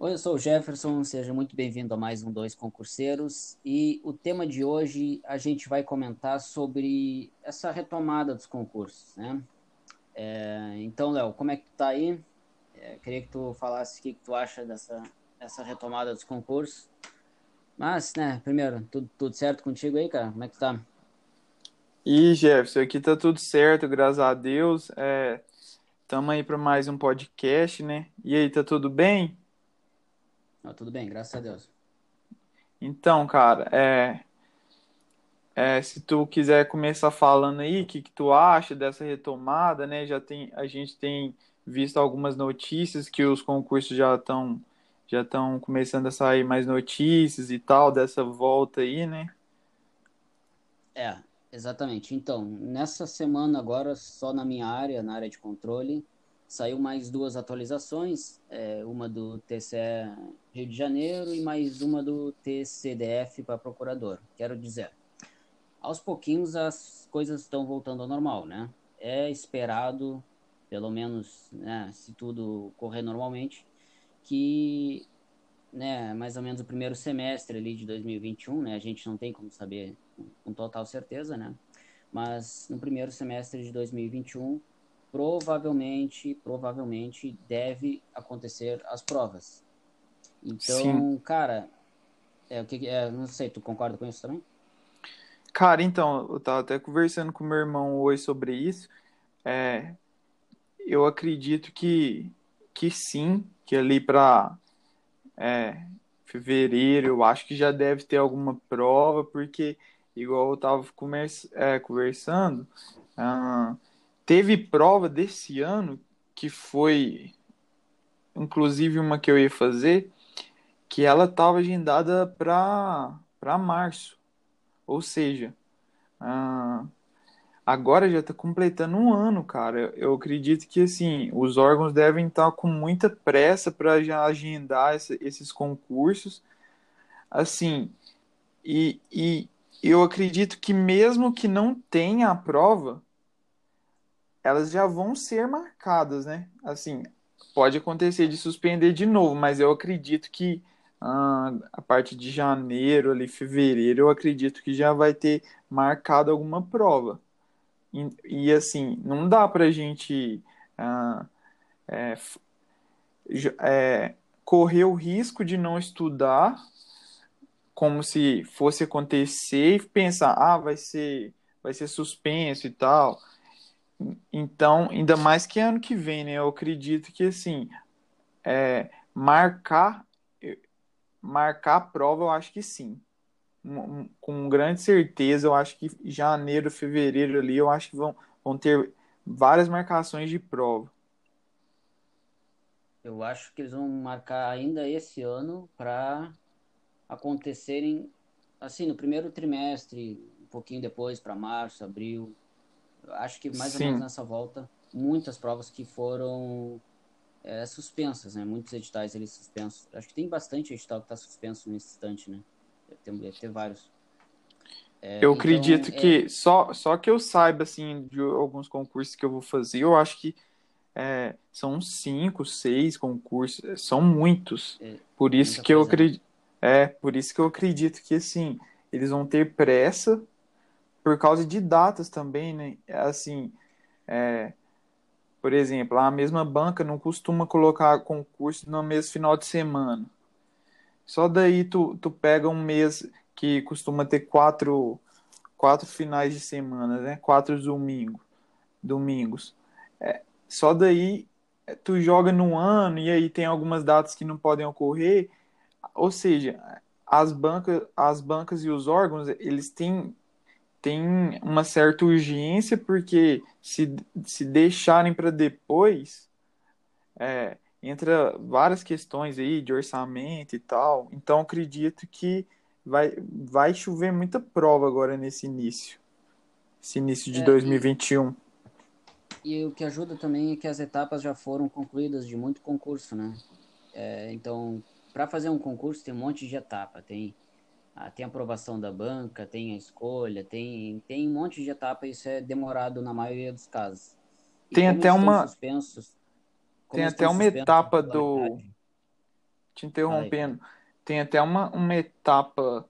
Oi, eu sou o Jefferson, seja muito bem-vindo a mais um Dois Concurseiros. E o tema de hoje a gente vai comentar sobre essa retomada dos concursos, né? É, então, Léo, como é que tu tá aí? É, queria que tu falasse o que, que tu acha dessa, dessa retomada dos concursos. Mas, né, primeiro, tudo, tudo certo contigo aí, cara? Como é que tá? E Jefferson, aqui tá tudo certo, graças a Deus. É, tamo aí para mais um podcast, né? E aí, tá tudo bem? Ah, tudo bem, graças a Deus. Então, cara, é, é, se tu quiser começar falando aí, o que, que tu acha dessa retomada, né? Já tem, a gente tem visto algumas notícias que os concursos já estão já estão começando a sair mais notícias e tal dessa volta aí, né? É, exatamente. Então, nessa semana agora, só na minha área, na área de controle, saiu mais duas atualizações, é, uma do TCE Rio de Janeiro e mais uma do TCDF para procurador. Quero dizer, aos pouquinhos as coisas estão voltando ao normal, né? É esperado, pelo menos, né, se tudo correr normalmente, que, né, mais ou menos o primeiro semestre ali de 2021, né, a gente não tem como saber com total certeza, né? Mas no primeiro semestre de 2021 provavelmente, provavelmente deve acontecer as provas. Então, Sim. cara, é o que é, não sei, tu concorda com isso também? Cara, então, eu tava até conversando com meu irmão hoje sobre isso. É, eu acredito que, que sim, que ali para é, fevereiro eu acho que já deve ter alguma prova, porque, igual eu tava é, conversando, ah, Teve prova desse ano que foi, inclusive uma que eu ia fazer, que ela estava agendada para março. Ou seja, ah, agora já está completando um ano, cara. Eu acredito que assim os órgãos devem estar tá com muita pressa para já agendar esses concursos. Assim, e, e eu acredito que mesmo que não tenha a prova, elas já vão ser marcadas, né? Assim, pode acontecer de suspender de novo, mas eu acredito que ah, a partir de janeiro, ali, fevereiro, eu acredito que já vai ter marcado alguma prova. E, e assim, não dá pra gente ah, é, é, correr o risco de não estudar como se fosse acontecer e pensar, ah, vai ser, vai ser suspenso e tal. Então, ainda mais que ano que vem, né? Eu acredito que assim, é, marcar marcar a prova, eu acho que sim. Com grande certeza, eu acho que janeiro, fevereiro ali, eu acho que vão, vão ter várias marcações de prova. Eu acho que eles vão marcar ainda esse ano para acontecerem assim no primeiro trimestre, um pouquinho depois para março, abril, acho que mais Sim. ou menos nessa volta, muitas provas que foram é, suspensas, né? Muitos editais eles suspensos. Acho que tem bastante edital que está suspenso nesse instante, né? Deve ter, ter vários. É, eu então, acredito é... que, só, só que eu saiba, assim, de alguns concursos que eu vou fazer, eu acho que é, são cinco, seis concursos, são muitos. É, por isso que eu acredito. É, por isso que eu acredito que, assim, eles vão ter pressa por causa de datas também, né? Assim, é, por exemplo, a mesma banca não costuma colocar concurso no mesmo final de semana. Só daí tu, tu pega um mês que costuma ter quatro, quatro finais de semana, né? Quatro domingo, domingos. É, só daí é, tu joga no ano e aí tem algumas datas que não podem ocorrer. Ou seja, as bancas, as bancas e os órgãos, eles têm tem uma certa urgência, porque se, se deixarem para depois, é, entra várias questões aí de orçamento e tal. Então, acredito que vai, vai chover muita prova agora nesse início. Esse início de é, 2021. E, e, o que ajuda também é que as etapas já foram concluídas de muito concurso, né? É, então, para fazer um concurso tem um monte de etapa. Tem ah, tem aprovação da banca, tem a escolha, tem, tem um monte de etapa, isso é demorado na maioria dos casos. E tem até uma suspensos, tem até uma etapa do te interrompendo, tem até uma, uma etapa,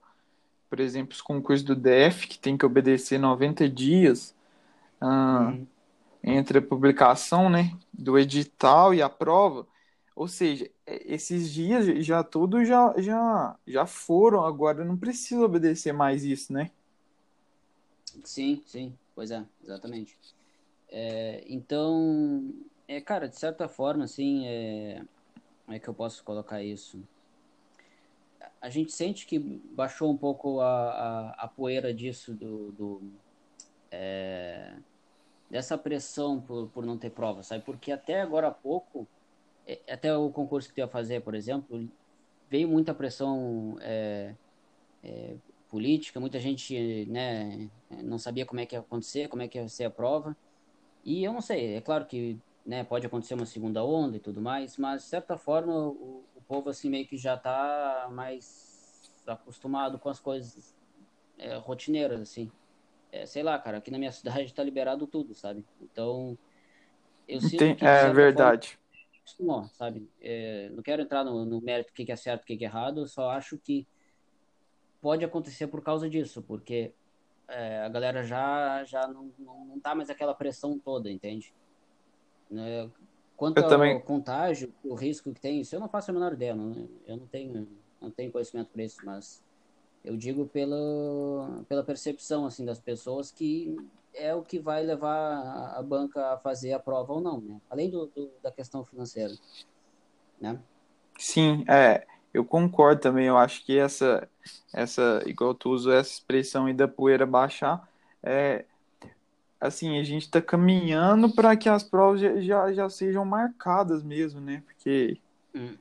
por exemplo, os concursos do DF, que tem que obedecer 90 dias ah, uhum. entre a publicação né, do edital e a prova. Ou seja, é, esses dias já tudo já, já, já foram, agora não precisa obedecer mais isso, né? Sim, sim, pois é, exatamente. É, então, é, cara, de certa forma, assim, é, como é que eu posso colocar isso? A gente sente que baixou um pouco a, a, a poeira disso, do, do é, dessa pressão por, por não ter prova, sabe? Porque até agora há pouco, até o concurso que tu ia fazer, por exemplo, veio muita pressão é, é, política, muita gente né, não sabia como é que ia acontecer, como é que ia ser a prova. E eu não sei, é claro que né, pode acontecer uma segunda onda e tudo mais, mas de certa forma o, o povo assim meio que já está mais acostumado com as coisas é, rotineiras assim. É, sei lá, cara, aqui na minha cidade está liberado tudo, sabe? Então eu sinto que, é verdade. Forma, acostumou, sabe? É, não quero entrar no, no mérito do que, que é certo, o que, que é errado, só acho que pode acontecer por causa disso, porque é, a galera já, já não, não, não tá mais aquela pressão toda, entende? Né? Quanto eu ao também... contágio, o risco que tem, isso eu não faço a menor ideia, não, eu não tenho, não tenho conhecimento para isso, mas eu digo pela, pela percepção assim das pessoas que é o que vai levar a banca a fazer a prova ou não, né? Além do, do da questão financeira, né? Sim, é, eu concordo também. Eu acho que essa, essa, igual tu usou essa expressão aí da poeira baixar, é, assim, a gente está caminhando para que as provas já, já, já, sejam marcadas mesmo, né? Porque hum.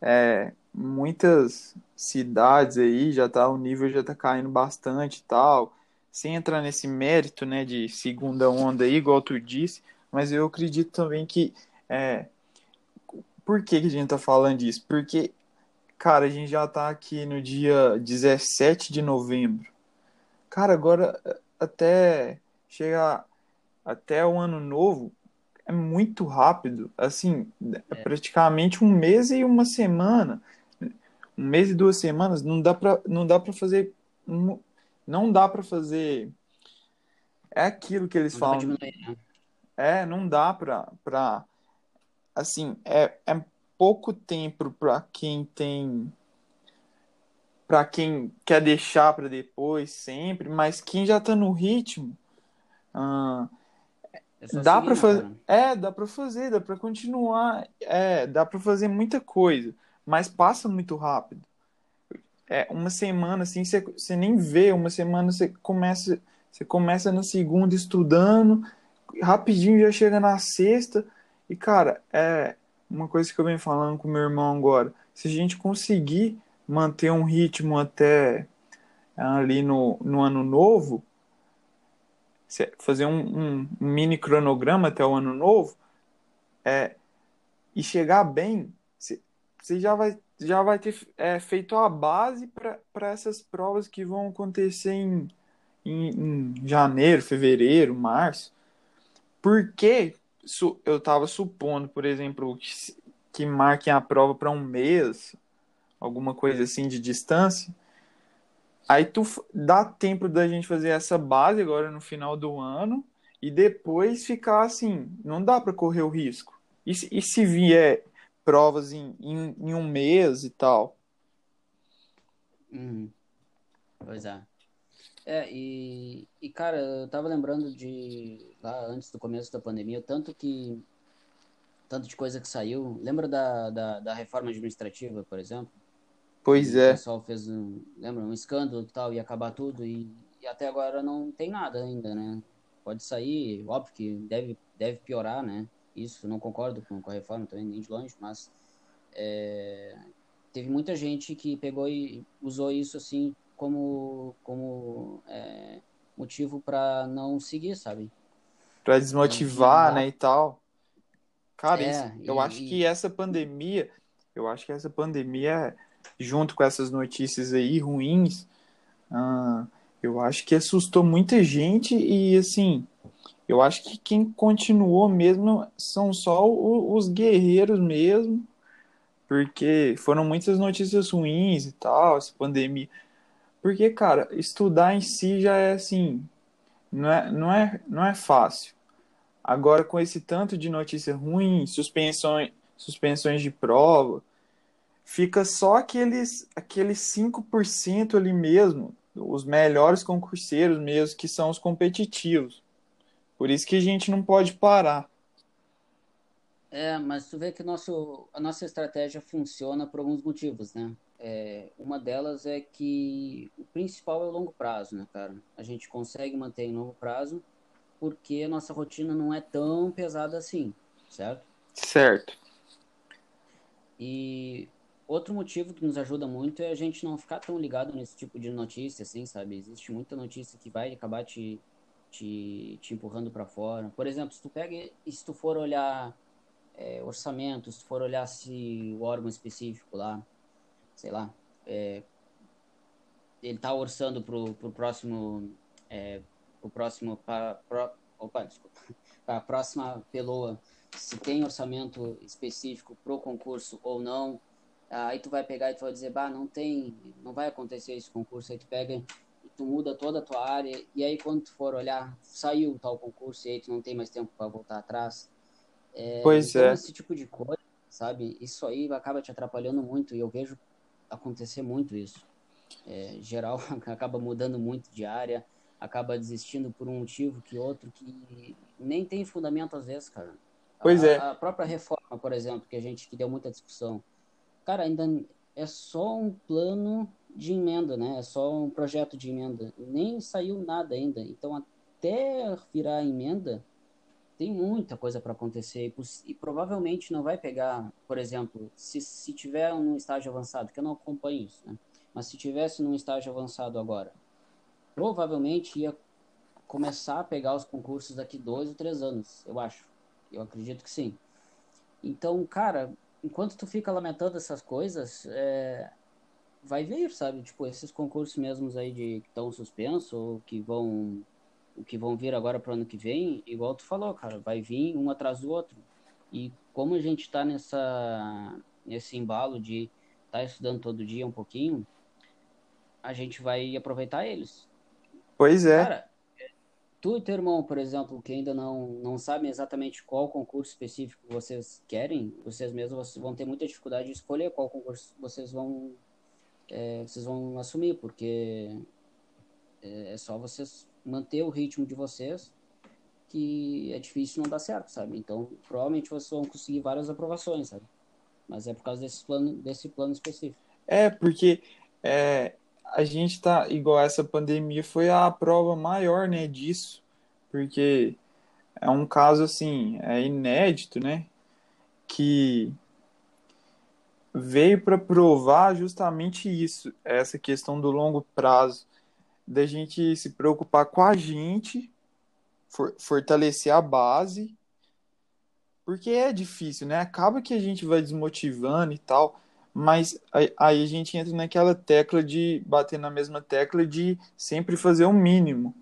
é, muitas cidades aí já tá, o nível já tá caindo bastante e tal. Sem entrar nesse mérito, né, de segunda onda aí, igual tu disse, mas eu acredito também que é, por que, que a gente tá falando disso? Porque, cara, a gente já tá aqui no dia 17 de novembro. Cara, agora até chegar até o ano novo é muito rápido. Assim, é praticamente um mês e uma semana. Um mês e duas semanas não dá pra, não dá pra fazer. Não dá pra fazer. É aquilo que eles não falam. É, não dá pra. pra assim, é, é pouco tempo para quem tem para quem quer deixar para depois sempre, mas quem já tá no ritmo ah, é dá para fazer, é, dá para fazer, dá para continuar, é, dá para fazer muita coisa, mas passa muito rápido. É, uma semana assim, você, você nem vê, uma semana você começa, você começa na segunda estudando, rapidinho já chega na sexta, e cara, é uma coisa que eu venho falando com meu irmão agora, se a gente conseguir manter um ritmo até ali no, no ano novo, fazer um, um, mini cronograma até o ano novo, é, e chegar bem, você já vai, já vai ter é, feito a base para essas provas que vão acontecer em, em, em janeiro, fevereiro, março. Porque eu estava supondo, por exemplo, que, que marquem a prova para um mês, alguma coisa assim de distância. Aí tu dá tempo da gente fazer essa base agora no final do ano e depois ficar assim, não dá para correr o risco. E, e se vier provas em, em, em, um mês e tal? Uhum. Pois é. É, e, e cara, eu tava lembrando de lá antes do começo da pandemia, tanto que tanto de coisa que saiu. Lembra da, da, da reforma administrativa, por exemplo? Pois e é. O pessoal fez um, lembra, um escândalo e tal, ia acabar tudo e, e, até agora não tem nada ainda, né? Pode sair, óbvio que deve, deve piorar, né? Isso, não concordo com, com a reforma também, nem de longe, mas é, teve muita gente que pegou e usou isso assim como, como é, motivo para não seguir, sabe? Para desmotivar, né, e tal. Cara, é, isso, eu e, acho que essa pandemia, eu acho que essa pandemia, junto com essas notícias aí ruins, uh, eu acho que assustou muita gente e, assim, eu acho que quem continuou mesmo são só o, os guerreiros mesmo, porque foram muitas notícias ruins e tal, essa pandemia. Porque, cara, estudar em si já é assim, não é, não é, não é fácil. Agora, com esse tanto de notícia ruim, suspensões, suspensões de prova, fica só aqueles, aqueles 5% ali mesmo, os melhores concurseiros mesmo, que são os competitivos. Por isso que a gente não pode parar. É, mas tu vê que nosso, a nossa estratégia funciona por alguns motivos, né? É, uma delas é que o principal é o longo prazo, né, cara? A gente consegue manter em longo prazo porque a nossa rotina não é tão pesada assim, certo? Certo. E outro motivo que nos ajuda muito é a gente não ficar tão ligado nesse tipo de notícia, assim, sabe? Existe muita notícia que vai acabar te, te, te empurrando para fora. Por exemplo, se tu pega se tu for olhar é, orçamento, se tu for olhar se o órgão específico lá, sei lá, é, ele tá orçando pro, pro próximo, é, pro próximo, pra, pro, opa, desculpa, para a próxima peloa, se tem orçamento específico pro concurso ou não, aí tu vai pegar e tu vai dizer, bah, não tem, não vai acontecer esse concurso, aí tu pega tu muda toda a tua área, e aí quando tu for olhar, saiu tal concurso e aí tu não tem mais tempo para voltar atrás. É, pois então, é. esse tipo de coisa, sabe, isso aí acaba te atrapalhando muito, e eu vejo acontecer muito isso. É, geral acaba mudando muito de área, acaba desistindo por um motivo que outro que nem tem fundamento às vezes, cara. Pois a, é. A própria reforma, por exemplo, que a gente que deu muita discussão. Cara, ainda é só um plano de emenda, né? É só um projeto de emenda. Nem saiu nada ainda. Então, até virar emenda, tem muita coisa para acontecer e, e, provavelmente não vai pegar, por exemplo, se, se tiver num estágio avançado, que eu não acompanho isso, né? Mas se tivesse num estágio avançado agora, provavelmente ia começar a pegar os concursos daqui dois ou três anos, eu acho. Eu acredito que sim. Então, cara, enquanto tu fica lamentando essas coisas, é, vai vir, sabe? Tipo, esses concursos mesmos aí de que estão suspensos ou que vão que vão vir agora para o ano que vem, igual tu falou, cara, vai vir um atrás do outro. E como a gente está nessa nesse embalo de estar tá estudando todo dia um pouquinho, a gente vai aproveitar eles. Pois é. Cara, tu e teu irmão, por exemplo, que ainda não, não sabem exatamente qual concurso específico vocês querem, vocês mesmos vão ter muita dificuldade de escolher qual concurso vocês vão, é, vocês vão assumir, porque é, é só vocês manter o ritmo de vocês que é difícil não dar certo, sabe? Então, provavelmente vocês vão conseguir várias aprovações, sabe? Mas é por causa desse plano, desse plano específico. É, porque é, a gente tá igual essa pandemia foi a prova maior, né, disso, porque é um caso assim, é inédito, né, que veio para provar justamente isso, essa questão do longo prazo, da gente se preocupar com a gente, for, fortalecer a base, porque é difícil, né? Acaba que a gente vai desmotivando e tal, mas aí a gente entra naquela tecla de bater na mesma tecla de sempre fazer o mínimo.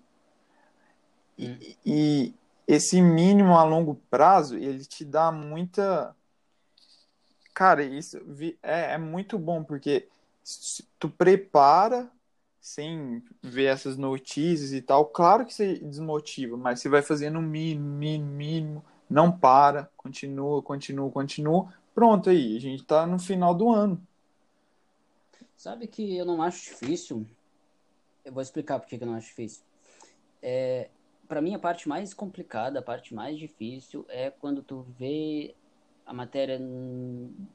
E, hum. e esse mínimo a longo prazo, ele te dá muita. Cara, isso é, é muito bom, porque tu prepara sem ver essas notícias e tal. Claro que você desmotiva, mas você vai fazendo o mínimo, mínimo, mínimo, não para, continua, continua, continua, Pronto aí, a gente tá no final do ano. Sabe que eu não acho difícil. Eu vou explicar por que eu não acho difícil. É, para mim, a parte mais complicada, a parte mais difícil é quando tu vê a matéria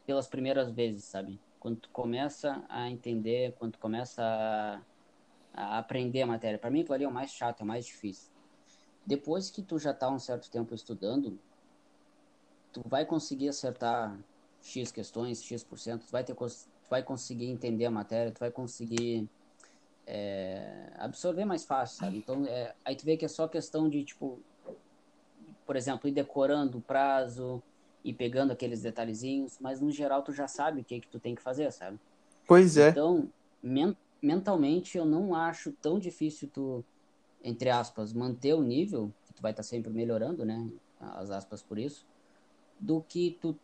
pelas primeiras vezes, sabe? Quando tu começa a entender, quando tu começa a, a aprender a matéria. Para mim, aquilo ali é o mais chato, é o mais difícil. Depois que tu já tá um certo tempo estudando, tu vai conseguir acertar X questões, X%, tu vai, ter, tu vai conseguir entender a matéria, tu vai conseguir é, absorver mais fácil, sabe? Então, é, aí tu vê que é só questão de, tipo, por exemplo, ir decorando o prazo e pegando aqueles detalhezinhos, mas no geral tu já sabe o que que tu tem que fazer, sabe? Pois é. Então, men mentalmente eu não acho tão difícil tu, entre aspas, manter o nível, que tu vai estar tá sempre melhorando, né? As aspas por isso, do que tu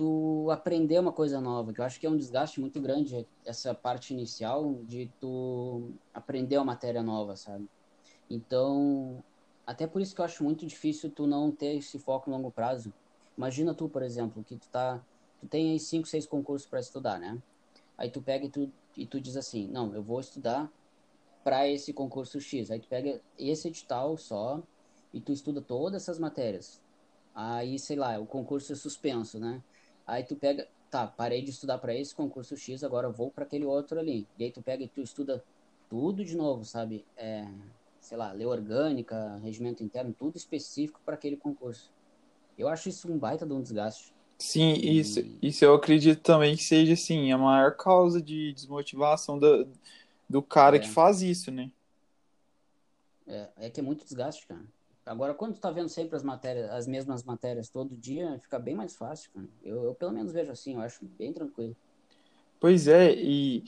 tu aprender uma coisa nova, que eu acho que é um desgaste muito grande essa parte inicial de tu aprender uma matéria nova, sabe? Então, até por isso que eu acho muito difícil tu não ter esse foco no longo prazo. Imagina tu, por exemplo, que tu tá, tu tem aí cinco, seis concursos para estudar, né? Aí tu pega e tu, e tu diz assim, não, eu vou estudar para esse concurso X. Aí tu pega esse edital só e tu estuda todas essas matérias. Aí, sei lá, o concurso é suspenso, né? Aí tu pega, tá, parei de estudar para esse concurso X, agora vou para aquele outro ali. E aí tu pega e tu estuda tudo de novo, sabe? É, sei lá, lei orgânica, regimento interno, tudo específico para aquele concurso. Eu acho isso um baita de um desgaste. Sim, e... isso, isso eu acredito também que seja, assim, a maior causa de desmotivação do, do cara é. que faz isso, né? É, é que é muito desgaste, cara. Agora, quando tu tá vendo sempre as matérias, as mesmas matérias todo dia, fica bem mais fácil, cara. Eu, eu pelo menos vejo assim, eu acho bem tranquilo. Pois é, e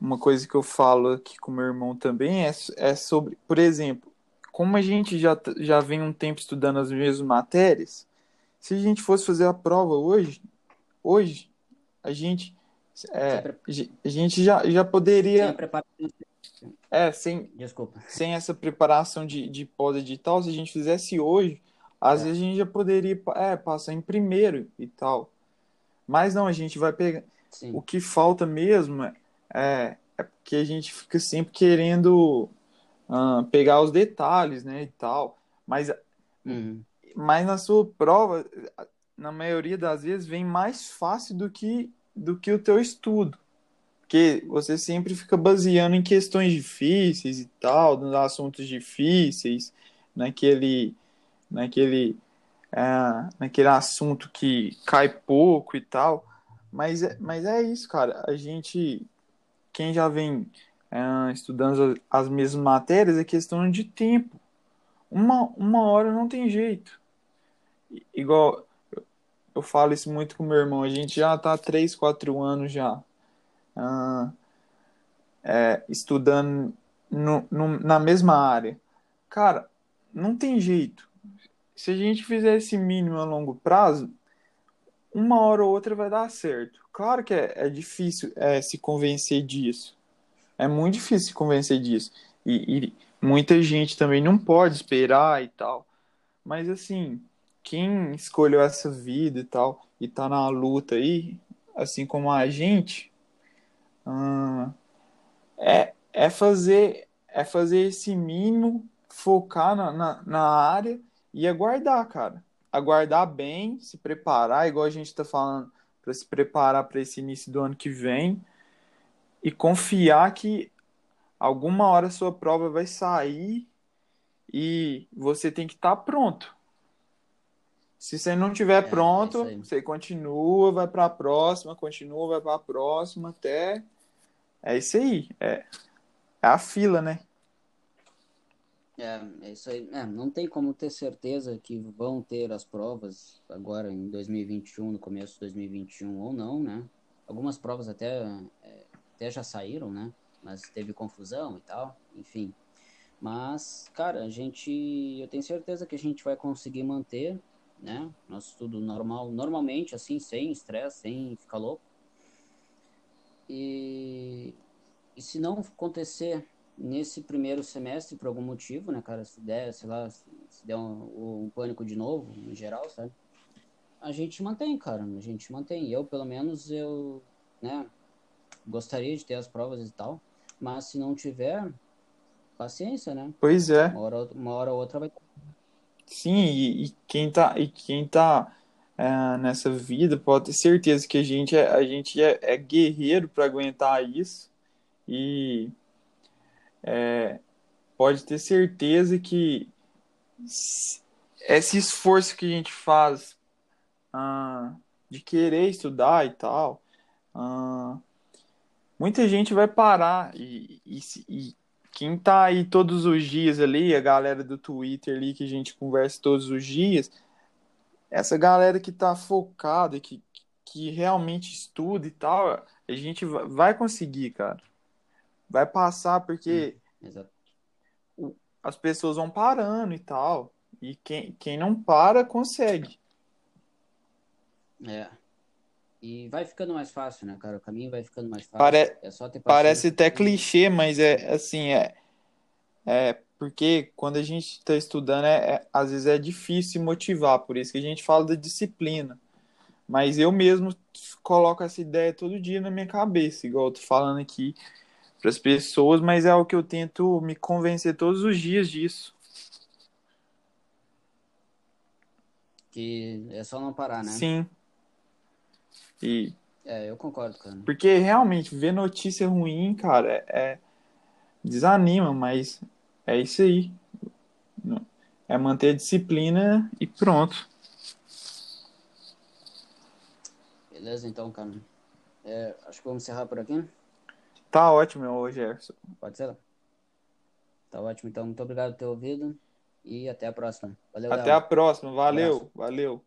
uma coisa que eu falo aqui com meu irmão também é, é sobre, por exemplo, como a gente já, já vem um tempo estudando as mesmas matérias, se a gente fosse fazer a prova hoje, hoje, a gente, é, a gente já, já poderia. É, sem, Desculpa. sem essa preparação de, de pós-edital, se a gente fizesse hoje, às é. vezes a gente já poderia é, passar em primeiro e tal. Mas não, a gente vai pegar. Sim. O que falta mesmo é, é porque a gente fica sempre querendo uh, pegar os detalhes, né, e tal. Mas, uhum. mas na sua prova, na maioria das vezes, vem mais fácil do que, do que o teu estudo. Porque você sempre fica baseando em questões difíceis e tal, nos assuntos difíceis, naquele, naquele, é, naquele assunto que cai pouco e tal. Mas, é, mas é isso, cara. A gente, quem já vem estudando as mesmas matérias, é questão de tempo. Uma, uma hora não tem jeito. Igual eu falo isso muito com meu irmão, a gente já tá há 3, 4 anos já ah, é, estudando no, no, na mesma área. Cara, não tem jeito. Se a gente fizer esse mínimo a longo prazo, uma hora ou outra vai dar certo. Claro que é, é difícil é, se convencer disso. É muito difícil se convencer disso. E, e, muita gente também não pode esperar e tal. Mas assim, quem escolheu essa vida e tal, e tá na luta aí, assim como a gente, Hum, é, é fazer é fazer esse mínimo, focar na, na, na, área e aguardar, cara. Aguardar bem, se preparar, igual a gente está falando, para se preparar para esse início do ano que vem e confiar que alguma hora a sua prova vai sair e você tem que estar tá pronto. Se você não tiver é, pronto, é você continua, vai para a próxima, continua, vai para a próxima, até. É isso aí. É, é a fila, né? É, é isso aí. É, não tem como ter certeza que vão ter as provas agora em 2021, no começo de 2021 ou não, né? Algumas provas até, é, até já saíram, né? Mas teve confusão e tal, enfim. Mas, cara, a gente. Eu tenho certeza que a gente vai conseguir manter né? Nosso estudo normal, normalmente, assim, sem estresse, sem ficar louco. E, e se não acontecer nesse primeiro semestre, por algum motivo, né, cara, se der, sei lá, se der um, um pânico de novo, em geral, sabe? A gente mantém, cara, a gente mantém. Eu, pelo menos, eu, né, gostaria de ter as provas e tal, mas se não tiver, paciência, né? Pois é. Uma hora, uma hora ou outra vai Sim, e, e quem tá, e quem tá é, nessa vida pode ter certeza que a gente é, a gente é, é guerreiro para aguentar isso e é, pode ter certeza que esse esforço que a gente faz ah, de querer estudar e tal, ah, muita gente vai parar e, e, e quem tá aí todos os dias ali, a galera do Twitter ali que a gente conversa todos os dias, essa galera que tá focada, que, que realmente estuda e tal, a gente vai conseguir, cara. Vai passar porque hum, as pessoas vão parando e tal. E quem, quem não para, consegue. É, E vai ficando mais fácil, né, cara? O caminho vai ficando mais fácil. Pare... É só ter Parece até clichê, mas é assim, é, é porque quando a gente está estudando, é, é- às vezes é difícil motivar, por isso que a gente fala da disciplina. Mas eu mesmo coloco essa ideia todo dia na minha cabeça, igual eu tô falando aqui para as pessoas, mas é o que eu tento me convencer todos os dias disso. Que é só não parar, né? Sim. E É, eu concordo, cara. porque realmente ver notícia ruim, cara, é desanima, mas é isso aí. É manter a disciplina e pronto. Beleza, então, cara. É, acho que vamos encerrar por aqui. Tá ótimo, ô Gerson. Pode ser? Tá ótimo, então. Muito obrigado por ter ouvido. E até a próxima. Valeu, Até Léo. a próxima. Valeu, valeu.